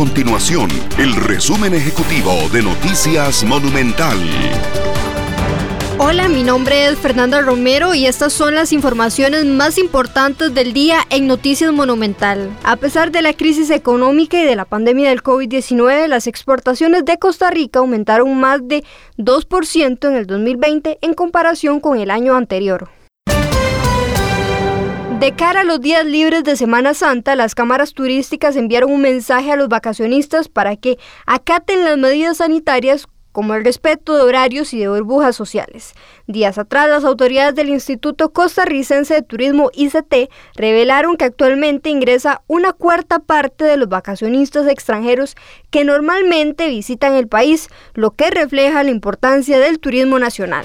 continuación el resumen ejecutivo de Noticias Monumental. Hola, mi nombre es Fernanda Romero y estas son las informaciones más importantes del día en Noticias Monumental. A pesar de la crisis económica y de la pandemia del COVID-19, las exportaciones de Costa Rica aumentaron más de 2% en el 2020 en comparación con el año anterior. De cara a los días libres de Semana Santa, las cámaras turísticas enviaron un mensaje a los vacacionistas para que acaten las medidas sanitarias como el respeto de horarios y de burbujas sociales. Días atrás, las autoridades del Instituto Costarricense de Turismo ICT revelaron que actualmente ingresa una cuarta parte de los vacacionistas extranjeros que normalmente visitan el país, lo que refleja la importancia del turismo nacional.